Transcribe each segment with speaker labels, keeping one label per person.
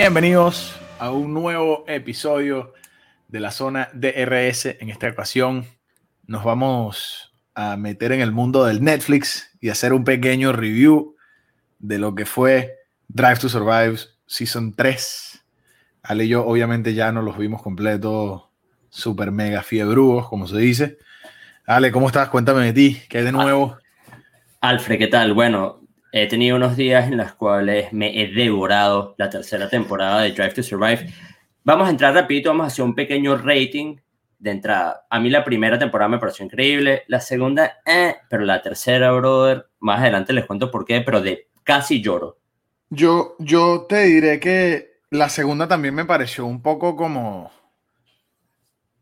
Speaker 1: Bienvenidos a un nuevo episodio de la zona DRS. En esta ocasión nos vamos a meter en el mundo del Netflix y hacer un pequeño review de lo que fue Drive to Survive Season 3. Ale y yo obviamente ya no los vimos completos, super mega fiebrugos, como se dice. Ale, ¿cómo estás? Cuéntame de ti, ¿qué hay de nuevo?
Speaker 2: Alfred, ¿qué tal? Bueno, he tenido unos días en los cuales me he devorado la tercera temporada de Drive to Survive. Vamos a entrar rapidito, vamos a hacer un pequeño rating de entrada. A mí la primera temporada me pareció increíble, la segunda, eh, pero la tercera, brother, más adelante les cuento por qué, pero de casi lloro.
Speaker 1: Yo, yo te diré que la segunda también me pareció un poco como...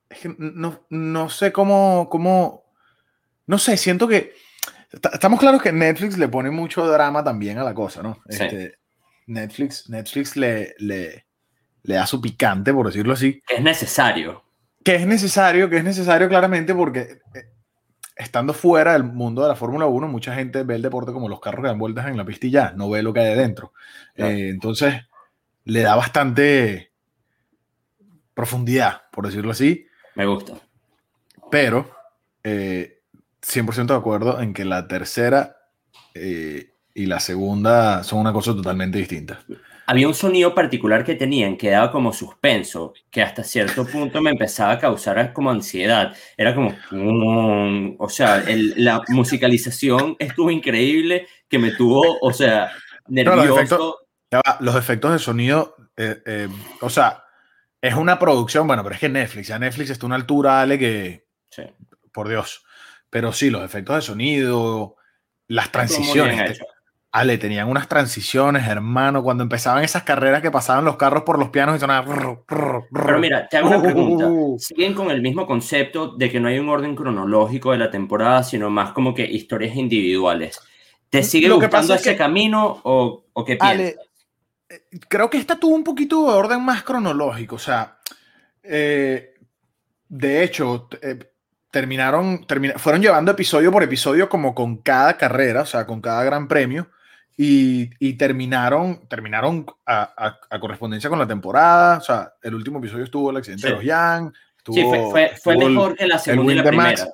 Speaker 1: Es que no, no sé cómo, cómo... No sé, siento que Estamos claros que Netflix le pone mucho drama también a la cosa, ¿no? Este, Netflix, Netflix le, le, le, da su picante, por decirlo así.
Speaker 2: Es necesario.
Speaker 1: Que es necesario, que es necesario claramente porque eh, estando fuera del mundo de la Fórmula 1, mucha gente ve el deporte como los carros que dan vueltas en la pista y ya, no ve lo que hay dentro. Eh, entonces, le da bastante profundidad, por decirlo así.
Speaker 2: Me gusta.
Speaker 1: Pero eh, 100% de acuerdo en que la tercera eh, y la segunda son una cosa totalmente distinta.
Speaker 2: Había un sonido particular que tenían que daba como suspenso, que hasta cierto punto me empezaba a causar como ansiedad. Era como, o sea, la musicalización estuvo increíble, que me tuvo, o sea, nervioso.
Speaker 1: los, efectos, de sonido, eh, eh, o sea, es una producción, bueno, pero es que Netflix, ya Netflix está a una altura, Ale, que, por Dios, pero sí, los efectos de sonido, las transiciones. Ale, tenían unas transiciones, hermano, cuando empezaban esas carreras que pasaban los carros por los pianos y sonaban.
Speaker 2: Pero mira, te hago una pregunta. ¿Siguen con el mismo concepto de que no hay un orden cronológico de la temporada, sino más como que historias individuales? ¿Te sigue Lo gustando ese camino o, o qué piensas? Ale,
Speaker 1: eh, creo que esta tuvo un poquito de orden más cronológico. O sea, eh, de hecho, eh, terminaron, fueron llevando episodio por episodio como con cada carrera, o sea, con cada gran premio, y, y terminaron, terminaron a, a, correspondencia con la temporada, o sea, el último episodio estuvo el accidente de los Yang,
Speaker 2: sí, fue, fue, mejor que la segunda y la primera.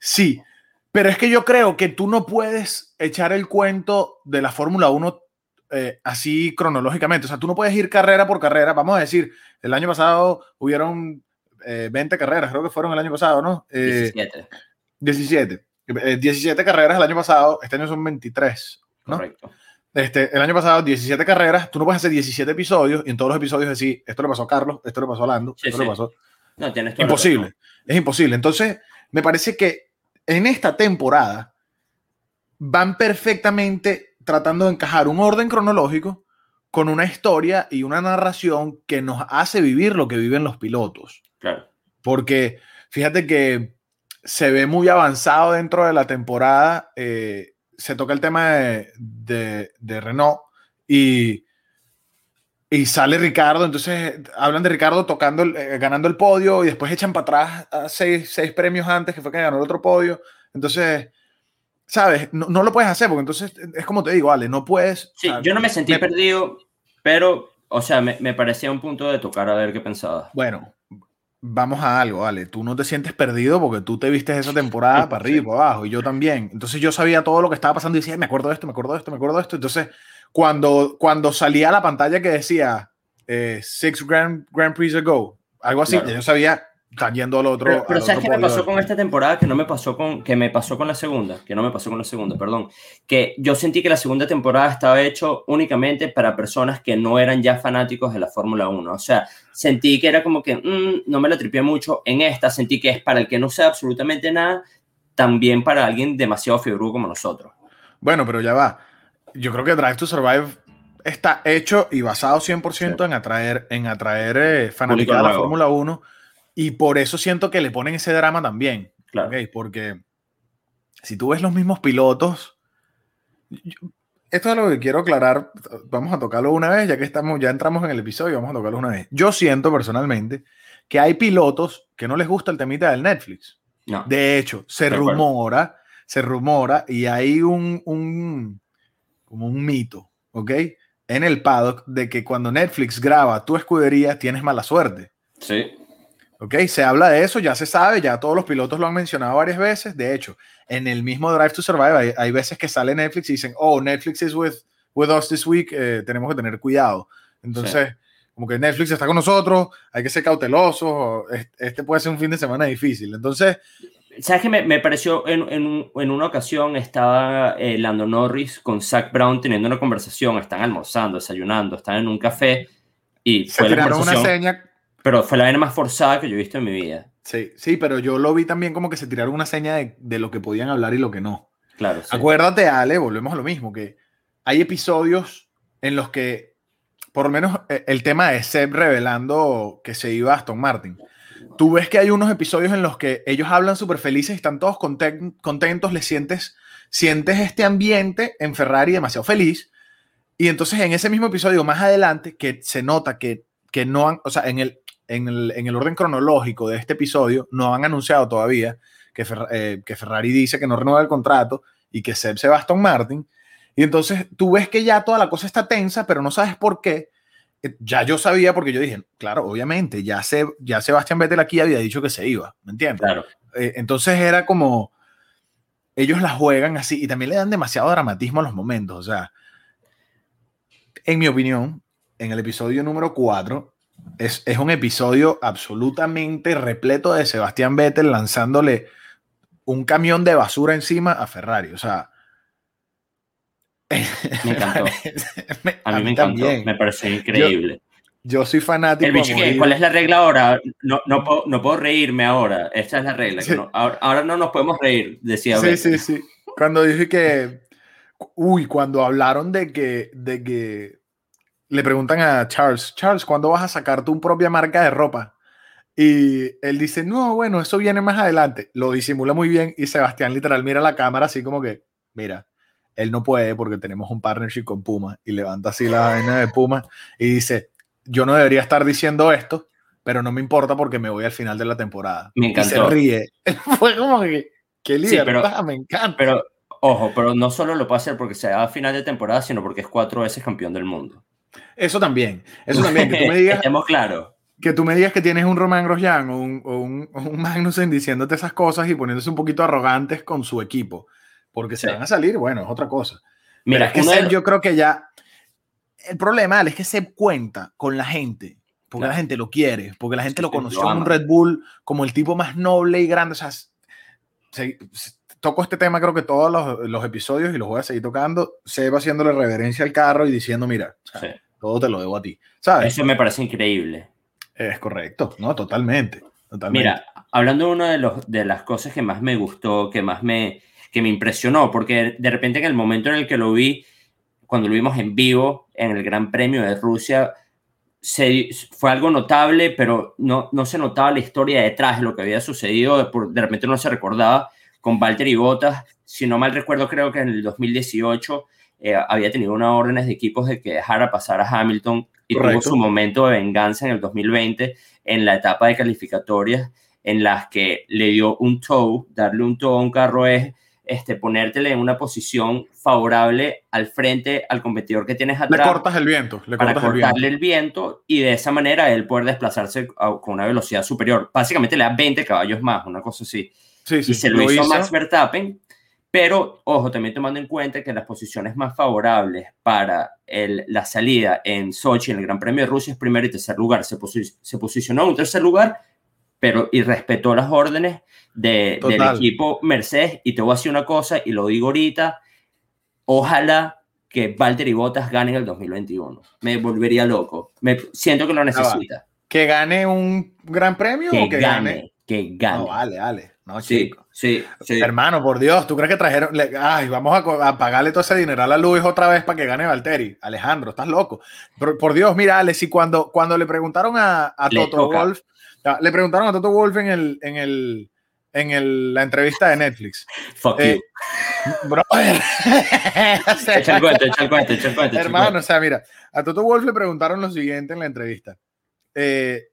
Speaker 1: Sí, pero es que yo creo que tú no puedes echar el cuento de la Fórmula 1 eh, así cronológicamente, o sea, tú no puedes ir carrera por carrera, vamos a decir, el año pasado hubieron 20 eh, carreras, creo que fueron el año pasado, ¿no?
Speaker 2: 17.
Speaker 1: 17. 17 carreras el año pasado, este año son 23, ¿no?
Speaker 2: Correcto.
Speaker 1: Este, el año pasado, 17 carreras, tú no puedes hacer 17 episodios y en todos los episodios decir, esto le pasó a Carlos, esto le pasó a Lando, esto le pasó.
Speaker 2: No, tienes
Speaker 1: Imposible, es imposible. Entonces, me parece que en esta temporada van perfectamente tratando de encajar un orden cronológico con una historia y una narración que nos hace vivir lo que viven los pilotos. Porque fíjate que se ve muy avanzado dentro de la temporada. Eh, se toca el tema de, Renault y, y sale Ricardo. Entonces hablan de Ricardo tocando, eh, ganando el podio y después echan para atrás a seis, premios antes que fue que ganó el otro podio. Entonces, ¿sabes? No, lo puedes hacer porque entonces es como te digo, Ale, no puedes.
Speaker 2: Sí, yo no me sentí perdido, pero, o sea, me, me parecía un punto de tocar a ver qué pensaba.
Speaker 1: Bueno, vamos a algo, vale, tú no te sientes perdido porque tú te viste esa temporada para arriba y para abajo, y yo también. Entonces yo sabía todo lo que estaba pasando y decía, me acuerdo de esto, me acuerdo de esto, me acuerdo de esto. Entonces, cuando, cuando salía a la pantalla que decía eh, Six Grand, Grand Prix ago, algo así, yo sabía, están yendo al otro.
Speaker 2: Pero, ¿sabes qué me pasó con esta temporada? Que no me pasó con, que me pasó con la segunda, que no me pasó con la segunda, perdón. Que yo sentí que la segunda temporada estaba hecho únicamente para personas que no eran ya fanáticos de la Fórmula 1. O sea, sentí que era como que mm, no me la tripié mucho. En esta sentí que es para el que no sea absolutamente nada, también para alguien demasiado fibrudo como nosotros.
Speaker 1: Bueno, pero ya va. Yo creo que Drive to Survive está hecho y basado 100% en atraer, en atraer eh, fanáticos de la Fórmula 1 y por eso siento que le ponen ese drama también.
Speaker 2: Claro.
Speaker 1: Porque si tú ves los mismos pilotos, esto es lo que quiero aclarar. Vamos a tocarlo una vez, ya que estamos, ya entramos en el episodio, vamos a tocarlo una vez. Yo siento personalmente que hay pilotos que no les gusta el temita del Netflix.
Speaker 2: No.
Speaker 1: De hecho, se rumora, se rumora y hay un, un, como un mito, ¿ok? en el paddock de que cuando Netflix graba tu escudería tienes mala suerte.
Speaker 2: Sí.
Speaker 1: ¿Ok? Se habla de eso, ya se sabe, ya todos los pilotos lo han mencionado varias veces. De hecho, en el mismo Drive to Survive hay, hay veces que sale Netflix y dicen, oh, Netflix is with, with us this week, eh, tenemos que tener cuidado. Entonces, como que Netflix está con nosotros, hay que ser cautelosos, este puede ser un fin de semana difícil. Entonces...
Speaker 2: ¿Sabes qué me, me pareció? En, en, en, una ocasión estaba eh, Lando Norris con Zach Brown teniendo una conversación, están almorzando, desayunando, están en un café y
Speaker 1: fue Se tiraron una seña
Speaker 2: pero fue la vena más forzada que yo he visto en mi vida.
Speaker 1: Sí, sí, pero yo lo vi también como que se tiraron una seña de, de lo que podían hablar y lo que no.
Speaker 2: Claro. Sí.
Speaker 1: Acuérdate, Ale, volvemos a lo mismo, que hay episodios en los que, por lo menos eh, el tema de Seb revelando que se iba a Aston Martin. Tú ves que hay unos episodios en los que ellos hablan súper felices están todos contentos, le sientes, sientes este ambiente en Ferrari demasiado feliz. Y entonces en ese mismo episodio más adelante, que se nota que, que no han, o sea, en el, en el, orden cronológico de este episodio, no han anunciado todavía que, eh, que Ferrari dice que no renueva el contrato y que Seb se va a Aston Martin. Y entonces tú ves que ya toda la cosa está tensa, pero no sabes por qué. Eh, ya yo sabía porque yo dije, claro, obviamente, ya, se, ya Sebastián Vettel aquí había dicho que se iba, ¿me entiendes?
Speaker 2: Claro.
Speaker 1: Eh, entonces era como, ellos la juegan así y también le dan demasiado dramatismo a los momentos. O sea, en mi opinión, en el episodio número 4, es, un episodio absolutamente repleto de Sebastián Vettel lanzándole un camión de basura encima a Ferrari. O sea.
Speaker 2: Me encantó. a, mí, me encantó. Me pareció increíble.
Speaker 1: Yo, soy fanático.
Speaker 2: ¿Cuál es la regla ahora? No, no, puedo, no puedo reírme ahora. Esta es la regla. ahora, no nos podemos reír, decía.
Speaker 1: Sí, sí, sí. Cuando dije que. Uy, cuando hablaron de que, de que le preguntan a Charles, Charles, ¿cuándo vas a sacar tu propia marca de ropa? Y él dice, no, bueno, eso viene más adelante. Lo disimula muy bien y Sebastián literal mira la cámara así como que, mira, él no puede porque tenemos un partnership con Puma y levanta así la vaina de Puma y dice, yo no debería estar diciendo esto, pero no me importa porque me voy al final de la temporada.
Speaker 2: Me encantó.
Speaker 1: Y se ríe. Fue como que, qué líder, me encanta.
Speaker 2: Pero, ojo, pero no solo lo puede hacer porque sea a final de temporada, sino porque es cuatro veces campeón del mundo.
Speaker 1: Eso también, eso también, que tú me digas...
Speaker 2: Estemos claros.
Speaker 1: Que tú me digas que tienes un Roman Grosjean o un, o un, un, Magnussen diciéndote esas cosas y poniéndose un poquito arrogantes con su equipo, porque se van a salir, bueno, es otra cosa. Mira, es que Seb, yo creo que ya... El problema es que se cuenta con la gente, porque la gente lo quiere, porque la gente lo conoció en un Red Bull como el tipo más noble y grande, o sea, se, toco este tema creo que todos los, los, episodios y los voy a seguir tocando, se va haciéndole reverencia al carro y diciendo, mira, todo te lo debo a ti. ¿sabes?
Speaker 2: Eso me parece increíble.
Speaker 1: Es correcto, ¿no? Totalmente. totalmente.
Speaker 2: Mira, hablando de una de, los, de las cosas que más me gustó, que más me, que me impresionó, porque de repente en el momento en el que lo vi, cuando lo vimos en vivo en el Gran Premio de Rusia, se, fue algo notable, pero no, no se notaba la historia detrás de lo que había sucedido, de, de repente no se recordaba con Valtteri Bottas. Si no mal recuerdo, creo que en el 2018 eh, había tenido unas órdenes de equipos de que dejara pasar a Hamilton y tuvo su momento de venganza en el 2020 en la etapa de calificatorias en las que le dio un tow, darle un tow a un carro es este, ponértele en una posición favorable al frente al competidor que tienes atrás.
Speaker 1: Le cortas el viento. Le
Speaker 2: para cortarle el viento. y de esa manera él poder desplazarse con una velocidad superior. Básicamente le da 20 caballos más, una cosa así y se lo, hizo, Max Verstappen. Pero, ojo, también tomando en cuenta que las posiciones más favorables para el, la salida en Sochi, en el Gran Premio de Rusia, es primero y tercer lugar. Se, se posicionó en un tercer lugar, pero y respetó las órdenes de, del equipo Mercedes. Y te voy a decir una cosa, y lo digo ahorita, ojalá que Valtteri Bottas gane en el 2021. Me volvería loco. Me, siento que lo necesita.
Speaker 1: ¿Que gane un gran premio
Speaker 2: que
Speaker 1: o que
Speaker 2: gane?
Speaker 1: gane?
Speaker 2: Que gane.
Speaker 1: No, vale, vale. No,
Speaker 2: sí, sí, sí,
Speaker 1: Hermano, por Dios, ¿tú crees que trajeron? ay, vamos a, pagarle todo ese dinero a la Luis otra vez para que gane Valtteri. Alejandro, estás loco. Por, Dios, mira, Alex, y cuando, cuando le preguntaron a, Toto Wolf, le preguntaron a Toto Wolf en el, en el, en el, la entrevista de Netflix.
Speaker 2: Fuck eh,
Speaker 1: you. Bro, echa el cuento, echa el cuento, echa el cuento. Hermano, o sea, mira, a Toto Wolf le preguntaron lo siguiente en la entrevista. Eh,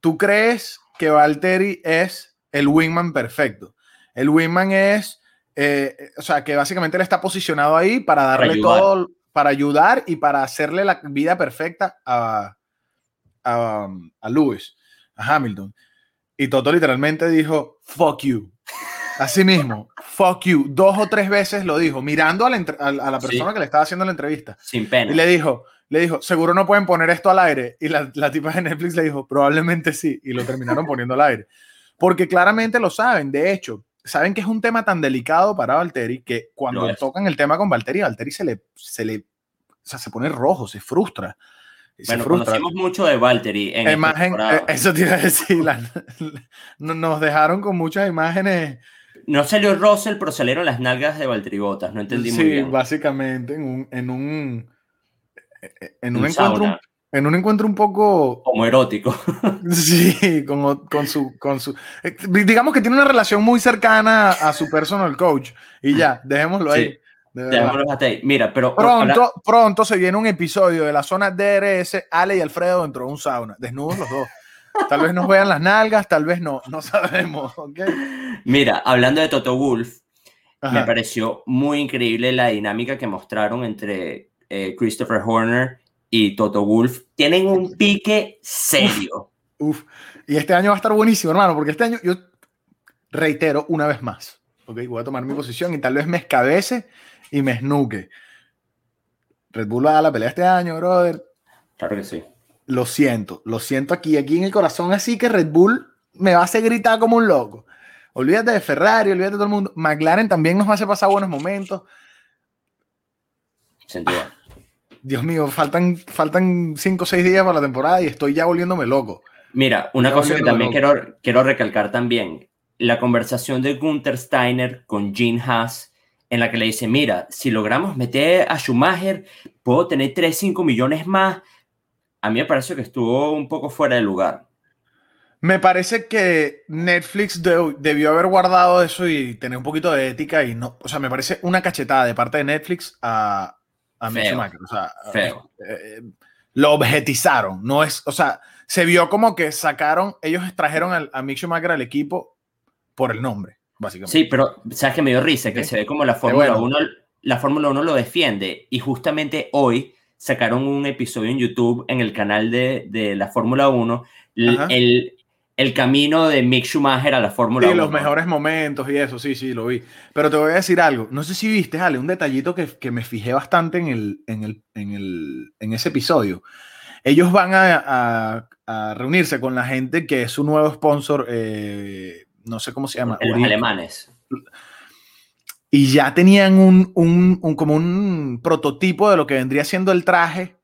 Speaker 1: ¿Tú crees que Valtteri es el wingman perfecto. El wingman es, eh, o sea, que básicamente él está posicionado ahí para darle todo, para ayudar y para hacerle la vida perfecta a, a, a Lewis, a Hamilton. Y Toto literalmente dijo, fuck you. Así mismo, fuck you. Dos o tres veces lo dijo, mirando a la, a, a la persona
Speaker 2: Sí.
Speaker 1: que le estaba haciendo la entrevista.
Speaker 2: Sin pena.
Speaker 1: Y le dijo, le dijo, seguro no pueden poner esto al aire. Y la, la tipa de Netflix le dijo, probablemente sí. Y lo terminaron poniendo al aire. Porque claramente lo saben. De hecho, saben que es un tema tan delicado para Valtteri que cuando
Speaker 2: es.
Speaker 1: tocan el tema con Valtteri, Valtteri se le, se le, o sea, se pone rojo, se frustra. Se
Speaker 2: Bueno,
Speaker 1: frustra.
Speaker 2: conocimos mucho de Valtteri en
Speaker 1: Imagen, eh, eso te iba a decir, la- no- nos dejaron con muchas imágenes.
Speaker 2: No salió Russell, pero salieron las nalgas de Valtteri Bottas. No entendí muy
Speaker 1: Sí,
Speaker 2: bien.
Speaker 1: básicamente en un, en un, en un
Speaker 2: Un
Speaker 1: encuentro,
Speaker 2: sauna.
Speaker 1: En un encuentro un poco
Speaker 2: Como erótico.
Speaker 1: Sí, con, con su, con su. eh, Digamos que tiene una relación muy cercana a su personal coach. Y ya, dejémoslo ahí.
Speaker 2: Sí. Dejémoslo hasta ahí. Mira, pero.
Speaker 1: Pronto, pronto se viene un episodio de la zona DRS, Ale y Alfredo dentro de un sauna, desnudos los dos. Tal vez nos vean las nalgas, tal vez no, no sabemos. ¿ok?
Speaker 2: Mira, hablando de Toto Wolf, me pareció muy increíble la dinámica que mostraron entre eh, Christopher Horner y Toto Wolf. Tienen un pique serio.
Speaker 1: Uf. Y este año va a estar buenísimo, hermano, porque este año yo reitero una vez más. ¿ok? Voy a tomar mi posición y tal vez me escabece y me snuque. Red Bull va a dar la pelea este año, brother.
Speaker 2: Claro que sí.
Speaker 1: Lo siento, lo siento aquí, aquí en el corazón, así que Red Bull me va a hacer gritar como un loco. Olvídate de Ferrari, olvídate de todo el mundo. McLaren también nos hace pasar buenos momentos.
Speaker 2: Sin duda.
Speaker 1: Dios mío, faltan, faltan cinco o seis días para la temporada y estoy ya volviéndome loco.
Speaker 2: Mira, una
Speaker 1: Ya
Speaker 2: cosa que también quiero, quiero recalcar también, la conversación de Gunther Steiner con Gene Haas, en la que le dice, mira, si logramos meter a Schumacher, puedo tener 3, 5 millones más. A mí me parece que estuvo un poco fuera de lugar.
Speaker 1: Me parece que Netflix de- debió haber guardado eso y tener un poquito de ética y no, o sea, me parece una cachetada de parte de Netflix a, a
Speaker 2: Feo.
Speaker 1: Schumacher. O sea,
Speaker 2: Feo.
Speaker 1: eh, lo objetizaron, no es, o sea, se vio como que sacaron, ellos trajeron al- a Mick Schumacher al equipo por el nombre, básicamente.
Speaker 2: Sí, pero ¿sabes que me dio risa? Que se ve como la Fórmula
Speaker 1: bueno.
Speaker 2: 1, la Fórmula 1 lo defiende y justamente hoy sacaron un episodio en YouTube en el canal de, de la Fórmula 1, l-
Speaker 1: Ajá.
Speaker 2: el, el camino de Mick Schumacher a la Fórmula
Speaker 1: Sí,
Speaker 2: 1.
Speaker 1: los mejores momentos y eso, sí, sí, lo vi. Pero te voy a decir algo. No sé si viste, Ale, un detallito que, que me fijé bastante en, el, en, el, en, el, en ese episodio. Ellos van a, a- a reunirse con la gente que es su nuevo sponsor, eh, no sé cómo se llama.
Speaker 2: Los
Speaker 1: Uri-
Speaker 2: alemanes.
Speaker 1: y ya tenían un, un- un- como un prototipo de lo que vendría siendo el traje.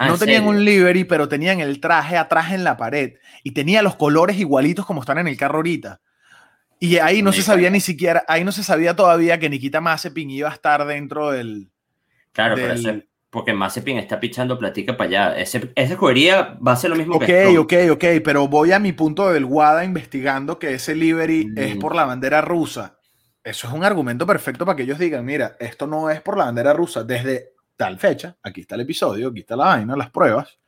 Speaker 2: Ah,
Speaker 1: no
Speaker 2: ¿en
Speaker 1: tenían
Speaker 2: serio?
Speaker 1: un livery, pero tenían el traje atrás en la pared y tenía los colores igualitos como están en el carro ahorita. Y ahí no se sabía ni siquiera, ahí no se sabía todavía que Nikita Mazepin iba a estar dentro del...
Speaker 2: Claro, pero
Speaker 1: del-
Speaker 2: porque Mazepin está pichando platica para allá. Ese, esa escudería va a ser lo mismo
Speaker 1: Ok,
Speaker 2: que Stroll.
Speaker 1: ok, ok, pero voy a mi punto del WADA investigando que ese livery
Speaker 2: Mm.
Speaker 1: es por la bandera rusa. Eso es un argumento perfecto para que ellos digan, mira, esto no es por la bandera rusa desde tal fecha, aquí está el episodio, aquí está la vaina, las pruebas.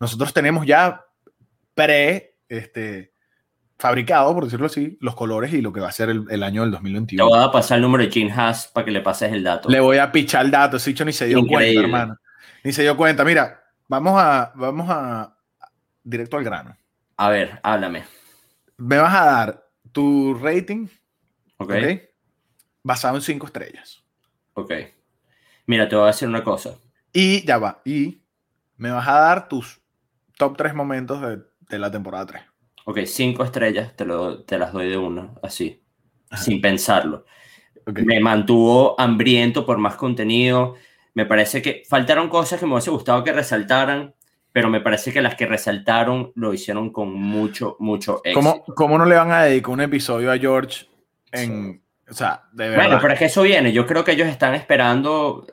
Speaker 1: Nosotros tenemos ya pre, este, fabricado, por decirlo así, los colores y lo que va a ser el, el año del
Speaker 2: Te
Speaker 1: 2021.
Speaker 2: voy a pasar el número de Gene Haas para que le pases el dato.
Speaker 1: Le voy a pichar el dato, ese dicho ni se dio
Speaker 2: Increíble.
Speaker 1: cuenta, hermano. Ni se dio cuenta. Mira, vamos a, vamos a, directo al grano.
Speaker 2: A ver, háblame.
Speaker 1: Me vas a dar tu rating. Basado en cinco estrellas.
Speaker 2: Ok. Mira, te voy a decir una cosa.
Speaker 1: Y ya va. Y me vas a dar tus top tres momentos de, de la temporada 3.
Speaker 2: Ok, cinco estrellas te, lo, te las doy de una, así,
Speaker 1: Ajá.
Speaker 2: sin pensarlo.
Speaker 1: Ok.
Speaker 2: Me mantuvo hambriento por más contenido. Me parece que faltaron cosas que me hubiese gustado que resaltaran, pero me parece que las que resaltaron lo hicieron con mucho, mucho éxito.
Speaker 1: ¿Cómo, ¿Cómo no le van a dedicar un episodio a George en. O sea, de verdad.
Speaker 2: Bueno, pero es que eso viene. Yo creo que ellos están esperando,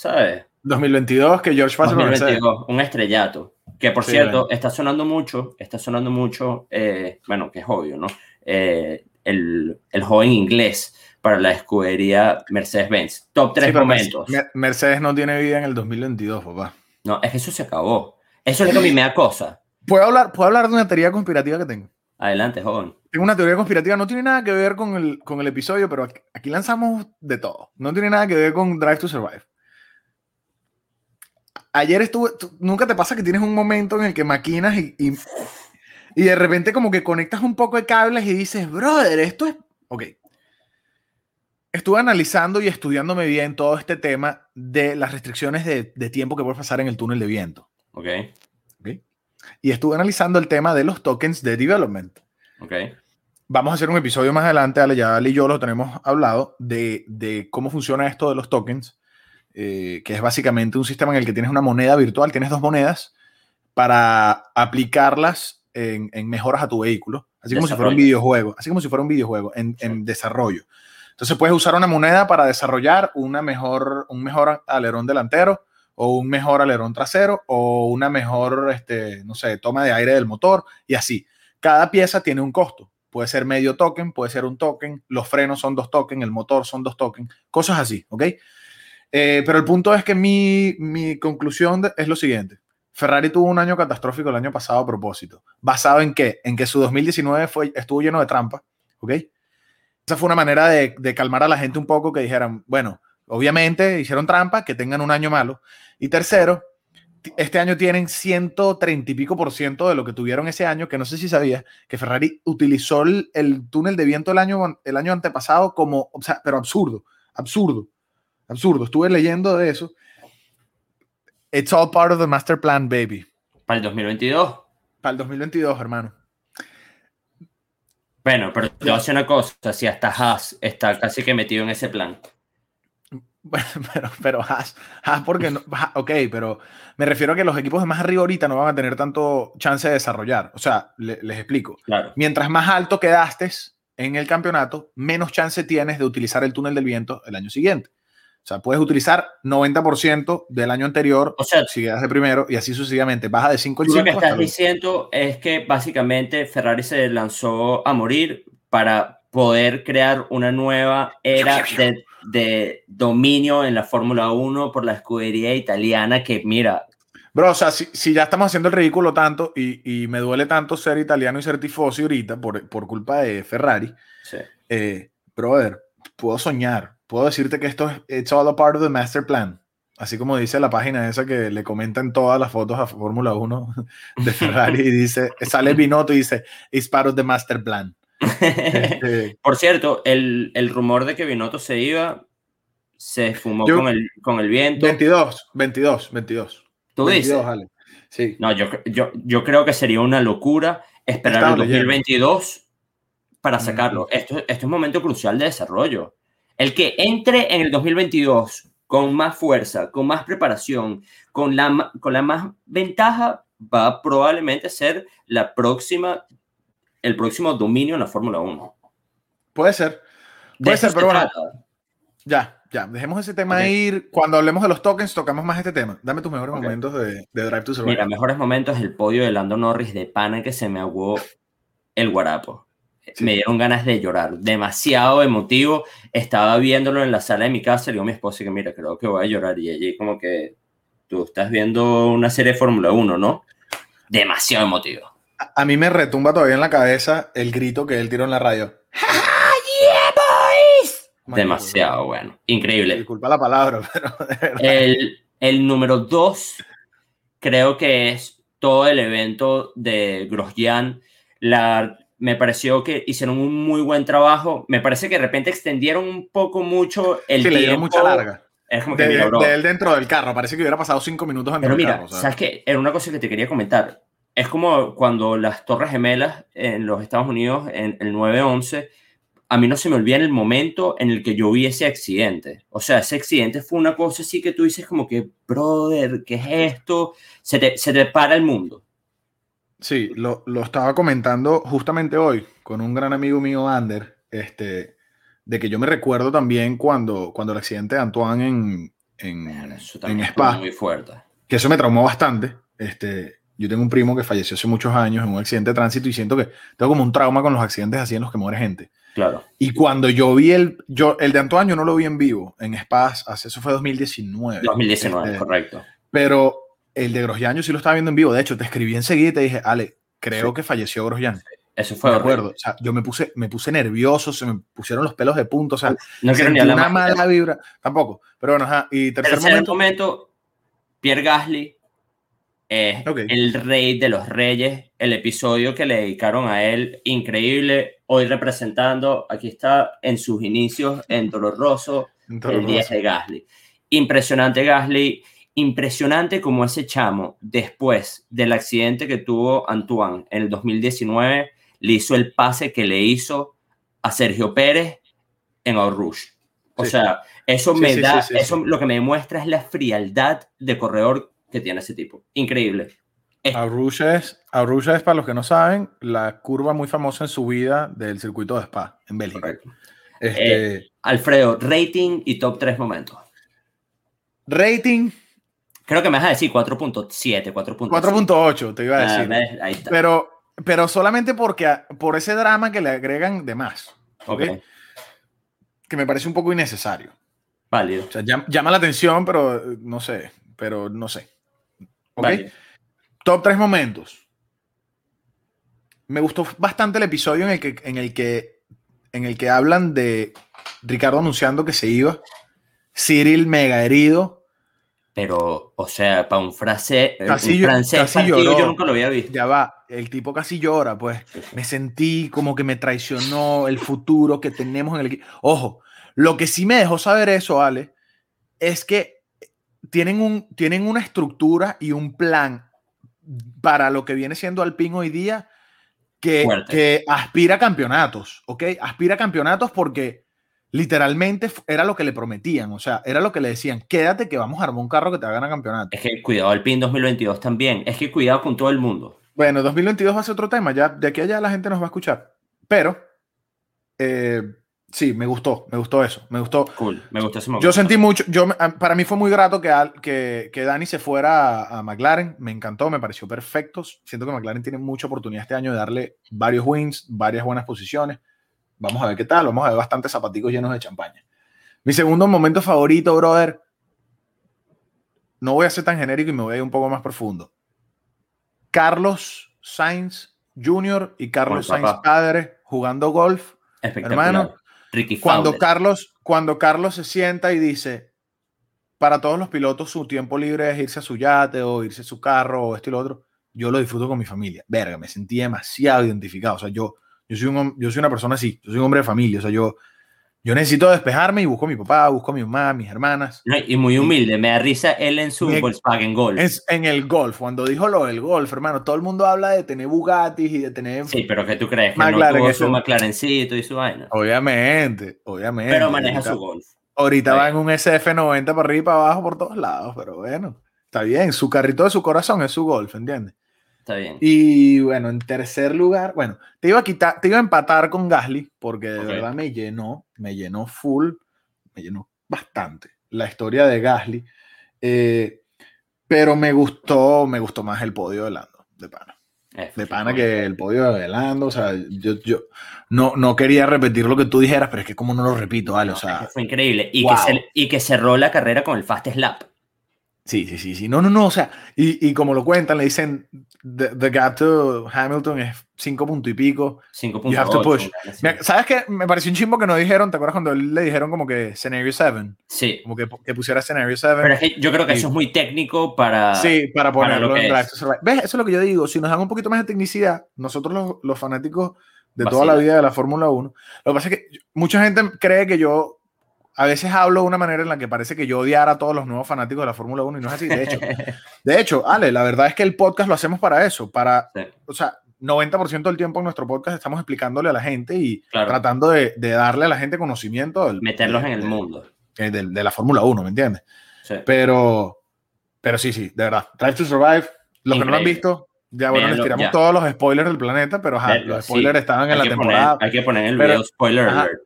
Speaker 2: ¿sabes?
Speaker 1: 2022, que George Mercedes.
Speaker 2: 2022, un estrellato. Que por
Speaker 1: Sí,
Speaker 2: cierto,
Speaker 1: bueno.
Speaker 2: está sonando mucho, está sonando mucho, eh, bueno, que es obvio, ¿no? Eh, el, el joven inglés para la escudería Mercedes-Benz. Top tres
Speaker 1: Sí,
Speaker 2: momentos.
Speaker 1: Mer- Mercedes no tiene vida en el 2022, papá.
Speaker 2: No, es que eso se acabó. Eso es lo que a mí me da cosa.
Speaker 1: ¿Puedo hablar, ¿Puedo hablar de una teoría conspirativa que tengo?
Speaker 2: Adelante, joven.
Speaker 1: Tengo una teoría conspirativa, no tiene nada que ver con el, con el episodio, pero aquí, aquí lanzamos de todo. No tiene nada que ver con Drive to Survive. Ayer estuve, nunca te pasa que tienes un momento en el que maquinas y, y, y de repente como que conectas un poco de cables y dices, brother, esto es... Ok. Estuve analizando y estudiándome bien todo este tema de las restricciones de, de tiempo que puedes pasar en el túnel de viento.
Speaker 2: Ok,
Speaker 1: Y estuve analizando el tema de los tokens de development.
Speaker 2: ok.
Speaker 1: Vamos a hacer un episodio más adelante, Ale, ya Ale y yo lo tenemos hablado, de, de cómo funciona esto de los tokens, eh, que es básicamente un sistema en el que tienes una moneda virtual, tienes dos monedas para aplicarlas en, en mejoras a tu vehículo, así como si fuera un videojuego, así como si fuera un videojuego en, en desarrollo. Entonces puedes usar una moneda para desarrollar una mejor, un mejor alerón delantero o un mejor alerón trasero o una mejor, este, no sé, toma de aire del motor y así. Cada pieza tiene un costo. Puede ser medio token, puede ser un token, los frenos son dos tokens, el motor son dos tokens, cosas así, ¿ok? Eh, pero el punto es que mi, mi conclusión es lo siguiente. Ferrari tuvo un año catastrófico el año pasado a propósito. ¿Basado en qué? En que su 2019 fue, estuvo lleno de trampa, ¿ok? Esa fue una manera de, de calmar a la gente un poco que dijeran, bueno, obviamente hicieron trampa, que tengan un año malo. Y tercero, este año tienen 130 y pico por ciento de lo que tuvieron ese año, que no sé si sabías, que Ferrari utilizó el, el túnel de viento el año, el año antepasado como, o sea, pero absurdo, absurdo, absurdo. Estuve leyendo de eso. It's all part of the master plan, baby.
Speaker 2: Para el 2022.
Speaker 1: Para el 2022, hermano.
Speaker 2: Bueno, pero te voy a decir una cosa, si hasta Haas está casi que metido en ese plan.
Speaker 1: Bueno, pero, pero Haas, Haas porque no, ok, pero me refiero a que los equipos de más arriba ahorita no van a tener tanto chance de desarrollar. O sea, le- les explico.
Speaker 2: Claro.
Speaker 1: Mientras más alto quedaste en el campeonato, menos chance tienes de utilizar el túnel del viento el año siguiente. Sea, puedes utilizar 90% del año anterior
Speaker 2: O sea,
Speaker 1: si quedas de primero y así sucesivamente. Baja de 5 en
Speaker 2: tú lo que
Speaker 1: 5
Speaker 2: estás diciendo es que básicamente Ferrari se lanzó a morir para poder crear una nueva era de, de dominio en la Fórmula 1 por la escudería italiana que, mira,
Speaker 1: Bro, o sea, si, si ya estamos haciendo el ridículo tanto y, y me duele tanto ser italiano y ser tifosi ahorita por, por culpa de Ferrari,
Speaker 2: sí,
Speaker 1: eh, brother, puedo soñar. Puedo decirte que esto es it's all a part of the master plan. Así como dice la página esa que le comentan todas las fotos a Fórmula 1 de Ferrari y dice, sale Binotto y dice, it's part of the master plan. Este,
Speaker 2: Por cierto, el, el rumor de que Binotto se iba se fumó
Speaker 1: Yo-
Speaker 2: con, el, con el viento.
Speaker 1: 22, 22, 22.
Speaker 2: ¿Tú
Speaker 1: 22,
Speaker 2: dices?
Speaker 1: Ale. Sí.
Speaker 2: No, yo, yo, yo creo que sería una locura esperar
Speaker 1: Estaba
Speaker 2: el
Speaker 1: leyendo.
Speaker 2: 2022 para
Speaker 1: Mm.
Speaker 2: sacarlo. Esto, esto es un momento crucial de desarrollo. El que entre en el 2022 con más fuerza, con más preparación, con la, con la más ventaja, va a probablemente ser la próxima, el próximo dominio en la Fórmula 1.
Speaker 1: Puede ser.
Speaker 2: De
Speaker 1: Puede ser, pero bueno,
Speaker 2: trata.
Speaker 1: Ya, ya. Dejemos ese tema
Speaker 2: Ok.
Speaker 1: ir. Cuando hablemos de los tokens, tocamos más este tema. Dame tus mejores momentos de, de Drive to Survive.
Speaker 2: Mira, mejores momentos el podio de Lando Norris de pana que se me aguó el guarapo.
Speaker 1: Sí.
Speaker 2: Me dieron ganas de llorar, demasiado emotivo. Estaba viéndolo en la sala de mi casa y le digo a mi esposa que mira, creo que voy a llorar. Y ella como que tú estás viendo una serie de Fórmula 1, ¿no? Demasiado emotivo.
Speaker 1: A, a mí me retumba todavía en la cabeza el grito que él tiró en la radio.
Speaker 2: Demasiado bueno. Increíble.
Speaker 1: Disculpa la palabra, pero.
Speaker 2: El, el número dos creo que es todo el evento de Grosjean. La, me pareció que hicieron un muy buen trabajo. Me parece que de repente extendieron un poco mucho el
Speaker 1: Sí, le dieron
Speaker 2: tiempo.
Speaker 1: mucha larga.
Speaker 2: Es como que,
Speaker 1: De,
Speaker 2: mira, bro,
Speaker 1: de él dentro del carro. Parece que hubiera pasado cinco minutos dentro
Speaker 2: Pero
Speaker 1: del
Speaker 2: mira,
Speaker 1: carro. ¿sabes?
Speaker 2: ¿sabes qué? Era una cosa que te quería comentar. Es como cuando las Torres Gemelas en los Estados Unidos, en el 9-11, a mí no se me olvida el momento en el que yo vi ese accidente. O sea, ese accidente fue una cosa así que tú dices como que, brother, ¿qué es esto? Se te, se te para el mundo.
Speaker 1: Sí, lo, lo estaba comentando justamente hoy con un gran amigo mío, Ander, este, de que yo me recuerdo también cuando, cuando el accidente de Antoine en, en, en Spa,
Speaker 2: muy fuerte.
Speaker 1: que eso me traumó bastante. Este, yo tengo un primo que falleció hace muchos años en un accidente de tránsito y siento que tengo como un trauma con los accidentes así en los que muere gente.
Speaker 2: Claro.
Speaker 1: Y cuando yo vi el, yo, el de Antoine, yo no lo vi en vivo en Spa, hace, eso fue 2019.
Speaker 2: 2019,
Speaker 1: Este,
Speaker 2: correcto.
Speaker 1: Pero el de Grosjean yo sí lo estaba viendo en vivo. De hecho, te escribí enseguida y te dije, Ale, creo
Speaker 2: Sí.
Speaker 1: que falleció Grosjean.
Speaker 2: Eso fue
Speaker 1: Me
Speaker 2: horrible.
Speaker 1: acuerdo. O sea, yo me puse, me puse nervioso, se me pusieron los pelos de punta. O sea,
Speaker 2: No quiero ni hablar
Speaker 1: una
Speaker 2: más.
Speaker 1: mala vibra. Tampoco. Pero bueno, ajá. Y tercer,
Speaker 2: Tercer
Speaker 1: momento.
Speaker 2: momento, Pierre Gasly es el rey de los reyes. El episodio que le dedicaron a él, increíble. Hoy representando, aquí está en sus inicios en Doloroso, el 10 de Gasly. Impresionante Gasly, impresionante como ese chamo, después del accidente que tuvo Antoine en el 2019, le hizo el pase que le hizo a Sergio Pérez en Rouge. O
Speaker 1: Sí.
Speaker 2: sea, eso
Speaker 1: Sí,
Speaker 2: me
Speaker 1: sí,
Speaker 2: da, eso lo que me demuestra es la frialdad de corredor que tiene ese tipo. Increíble.
Speaker 1: Arusha es, Arusha es, para los que no saben, la curva muy famosa en su vida del circuito de Spa, en Bélgica. Este,
Speaker 2: Alfredo, rating y top 3 momentos.
Speaker 1: rating
Speaker 2: Creo que me vas a decir 4.7, 4.8.
Speaker 1: 4.8, te iba a
Speaker 2: Ah,
Speaker 1: decir.
Speaker 2: ves, ahí está.
Speaker 1: pero, pero solamente porque por ese drama que le agregan de más, ¿ok?
Speaker 2: Ok,
Speaker 1: que me parece un poco innecesario.
Speaker 2: válido.
Speaker 1: O sea, llam- llama la atención, pero no sé, pero no sé. ¿Ok?
Speaker 2: válido.
Speaker 1: Top tres momentos. Me gustó bastante el episodio en el que, en el que, en el que hablan de Ricardo anunciando que se iba. Cyril mega herido.
Speaker 2: Pero, o sea, para un, frase, eh,
Speaker 1: Casi
Speaker 2: un francés
Speaker 1: casi
Speaker 2: partido,
Speaker 1: lloró.
Speaker 2: yo nunca lo había visto.
Speaker 1: Ya va, el tipo casi llora, pues. Me sentí como que me traicionó el futuro que tenemos en el equipo. Ojo, lo que sí me dejó saber eso, Ale, es que tienen, un, tienen una estructura y un plan para lo que viene siendo Alpine hoy día que, que aspira a campeonatos, ¿ok? Aspira a campeonatos porque literalmente era lo que le prometían, o sea, era lo que le decían, quédate que vamos a armar un carro que te va a campeonato.
Speaker 2: Es que cuidado al PIN 2022 también. Es que cuidado con todo el mundo.
Speaker 1: Bueno, 2022 va a ser otro tema, ya de aquí a allá la gente nos va a escuchar. Pero, eh, sí, me gustó, me gustó eso, me gustó.
Speaker 2: Cool. Me gustó ese momento.
Speaker 1: Yo sentí mucho, yo, para mí fue muy grato que, que, que Dani se fuera a, a McLaren, me encantó, me pareció perfecto. Siento que McLaren tiene mucha oportunidad este año de darle varios wins, varias buenas posiciones. Vamos a ver qué tal, vamos a ver bastantes zapaticos llenos de champaña. Mi segundo momento favorito, brother, no voy a ser tan genérico y me voy a ir un poco más profundo. Carlos Sainz Jr. y Carlos Sainz
Speaker 2: papá.
Speaker 1: padre jugando golf. Hermano,
Speaker 2: Ricky
Speaker 1: Cuando. Carlos, cuando Carlos se sienta y dice, para todos los pilotos su tiempo libre es irse a su yate o irse a su carro o esto y lo otro, yo lo disfruto con mi familia. Verga, me sentí demasiado identificado. O sea, yo, yo, soy, un, yo soy una persona así, yo soy un hombre de familia. O sea, yo, yo necesito despejarme y busco a mi papá, busco a mi mamá, a mis hermanas.
Speaker 2: No, y muy humilde. Me da risa él en su Volkswagen Golf.
Speaker 1: Es en el golf, cuando dijo lo del golf, hermano, todo el mundo habla de tener Bugattis y de tener...
Speaker 2: Sí, pero ¿qué tú crees? Que
Speaker 1: McLaren,
Speaker 2: no tuvo su McLarencito y su vaina.
Speaker 1: Obviamente, obviamente.
Speaker 2: Pero maneja
Speaker 1: Ahorita-
Speaker 2: su golf.
Speaker 1: Ahorita va en un SF90 para arriba y para abajo por todos lados, pero bueno, está bien. Su carrito de su corazón es su golf, ¿entiendes?
Speaker 2: Está bien.
Speaker 1: Y bueno, en tercer lugar, bueno, te iba a quitar, te iba a empatar con Gasly, porque de verdad me llenó, me llenó full, me llenó bastante la historia de Gasly. eh, pero me gustó, me gustó más el podio de Lando, de pana. De pana que el podio de Lando, o sea, yo, yo no, no quería repetir lo que tú dijeras, pero es que como no lo repito, vale, o
Speaker 2: Es
Speaker 1: sea.
Speaker 2: fue increíble. Y,
Speaker 1: wow.
Speaker 2: que se- y que cerró la carrera con el Fast Slap.
Speaker 1: Sí, sí, sí, sí. No, no, no. O sea, y, y como lo cuentan, le dicen, the, the gap to Hamilton es cinco punto y pico.
Speaker 2: 5.8.
Speaker 1: You have to push. Mira, ¿Sabes qué? Me pareció un chimbo que no dijeron, ¿te acuerdas cuando le dijeron como que Scenario 7?
Speaker 2: Sí.
Speaker 1: Como que, que pusiera Scenario 7.
Speaker 2: Pero es que yo creo que
Speaker 1: Sí.
Speaker 2: eso es muy técnico para.
Speaker 1: Sí, para
Speaker 2: para
Speaker 1: ponerlo
Speaker 2: lo que
Speaker 1: en Drive
Speaker 2: es.
Speaker 1: ¿Ves? Eso es lo que yo digo. Si nos dan un poquito más de tecnicidad, nosotros los, los fanáticos de toda la
Speaker 2: Vacila.
Speaker 1: vida de la Fórmula 1, lo que pasa es que mucha gente cree que yo a veces hablo de una manera en la que parece que yo odiara a todos los nuevos fanáticos de la Fórmula 1 y no es así. De hecho, de hecho, Ale, la verdad es que el podcast lo hacemos para eso, para,
Speaker 2: Sí.
Speaker 1: o sea, 90% del tiempo en nuestro podcast estamos explicándole a la gente y
Speaker 2: Claro.
Speaker 1: tratando de, de darle a la gente conocimiento del-
Speaker 2: Meterlos en el mundo.
Speaker 1: eh, de, de la Fórmula 1, ¿me entiendes?
Speaker 2: Sí.
Speaker 1: Pero, pero sí, sí, de verdad. Drive to Survive, los que no lo han visto, ya bueno, les
Speaker 2: Véanlo,
Speaker 1: tiramos
Speaker 2: ya.
Speaker 1: todos los spoilers del planeta, pero ajá, los
Speaker 2: sí.
Speaker 1: spoilers estaban en la temporada.
Speaker 2: Hay que poner el
Speaker 1: Pero-
Speaker 2: video spoiler
Speaker 1: ajá.
Speaker 2: alert.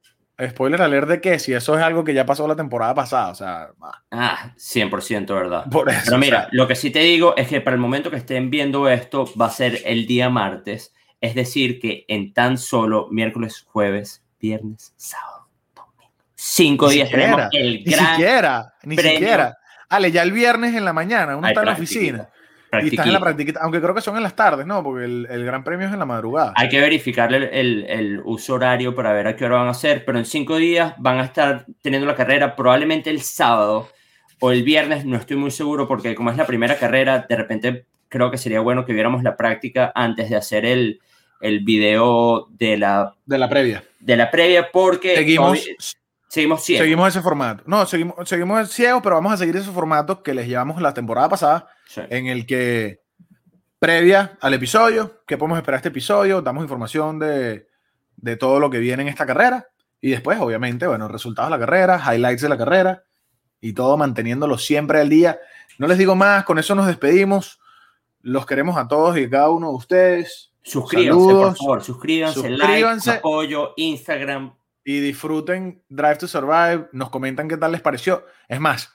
Speaker 1: Spoiler alert de que si eso es algo que ya pasó la temporada pasada, o sea, ah,
Speaker 2: Ah, 100% verdad.
Speaker 1: por eso.
Speaker 2: Pero
Speaker 1: o
Speaker 2: mira,
Speaker 1: sea,
Speaker 2: lo que sí te digo es que para el momento que estén viendo esto va a ser el día martes, es decir, que en tan solo miércoles, jueves, viernes, sábado, domingo, cinco días
Speaker 1: siquiera,
Speaker 2: tenemos el
Speaker 1: ni siquiera, ni
Speaker 2: premio.
Speaker 1: siquiera. Ale, ya el viernes en la mañana, uno
Speaker 2: Hay
Speaker 1: está en la oficina y en la practiquita, aunque creo que son en las tardes, ¿no? Porque el, el gran premio es en la madrugada.
Speaker 2: Hay que verificarle el, el- el uso horario para ver a qué hora van a hacer, pero en cinco días van a estar teniendo la carrera, probablemente el sábado o el viernes, no estoy muy seguro porque como es la primera carrera, de repente creo que sería bueno que viéramos la práctica antes de hacer el, el video de la,
Speaker 1: de la previa.
Speaker 2: De la previa porque
Speaker 1: seguimos,
Speaker 2: seguimos ciegos.
Speaker 1: Seguimos ese formato. No, seguimos, seguimos ciegos, pero vamos a seguir ese formato que les llevamos la temporada pasada, en el que previa al episodio, que podemos esperar este episodio, damos información de, de todo lo que viene en esta carrera y después, obviamente, bueno, resultados de la carrera, highlights de la carrera y todo manteniéndolo siempre al día. No les digo más, con eso nos despedimos. Los queremos a todos y a cada uno de ustedes.
Speaker 2: Suscríbanse, por favor, suscríbanse, suscríbanse like, apoyo, Instagram.
Speaker 1: Y disfruten Drive to Survive. Nos comentan qué tal les pareció. Es más,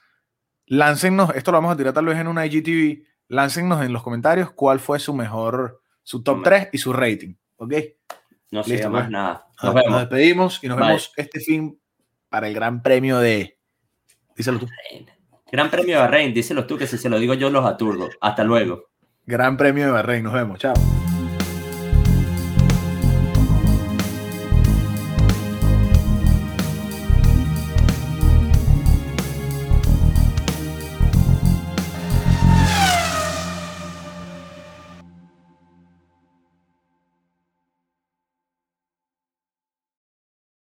Speaker 1: láncennos, esto lo vamos a tirar tal vez en una IGTV, láncennos en los comentarios cuál fue su mejor, su top 3 y su rating. ¿Ok?
Speaker 2: No sé más pues. nada.
Speaker 1: Nos, vemos. despedimos y nos vemos este fin para el Gran Premio de. Díselo tú.
Speaker 2: Gran Premio de Bahrein, díselo tú, que si se lo digo yo los aturdo. Hasta luego.
Speaker 1: Gran Premio de Bahrein, nos vemos. Chao.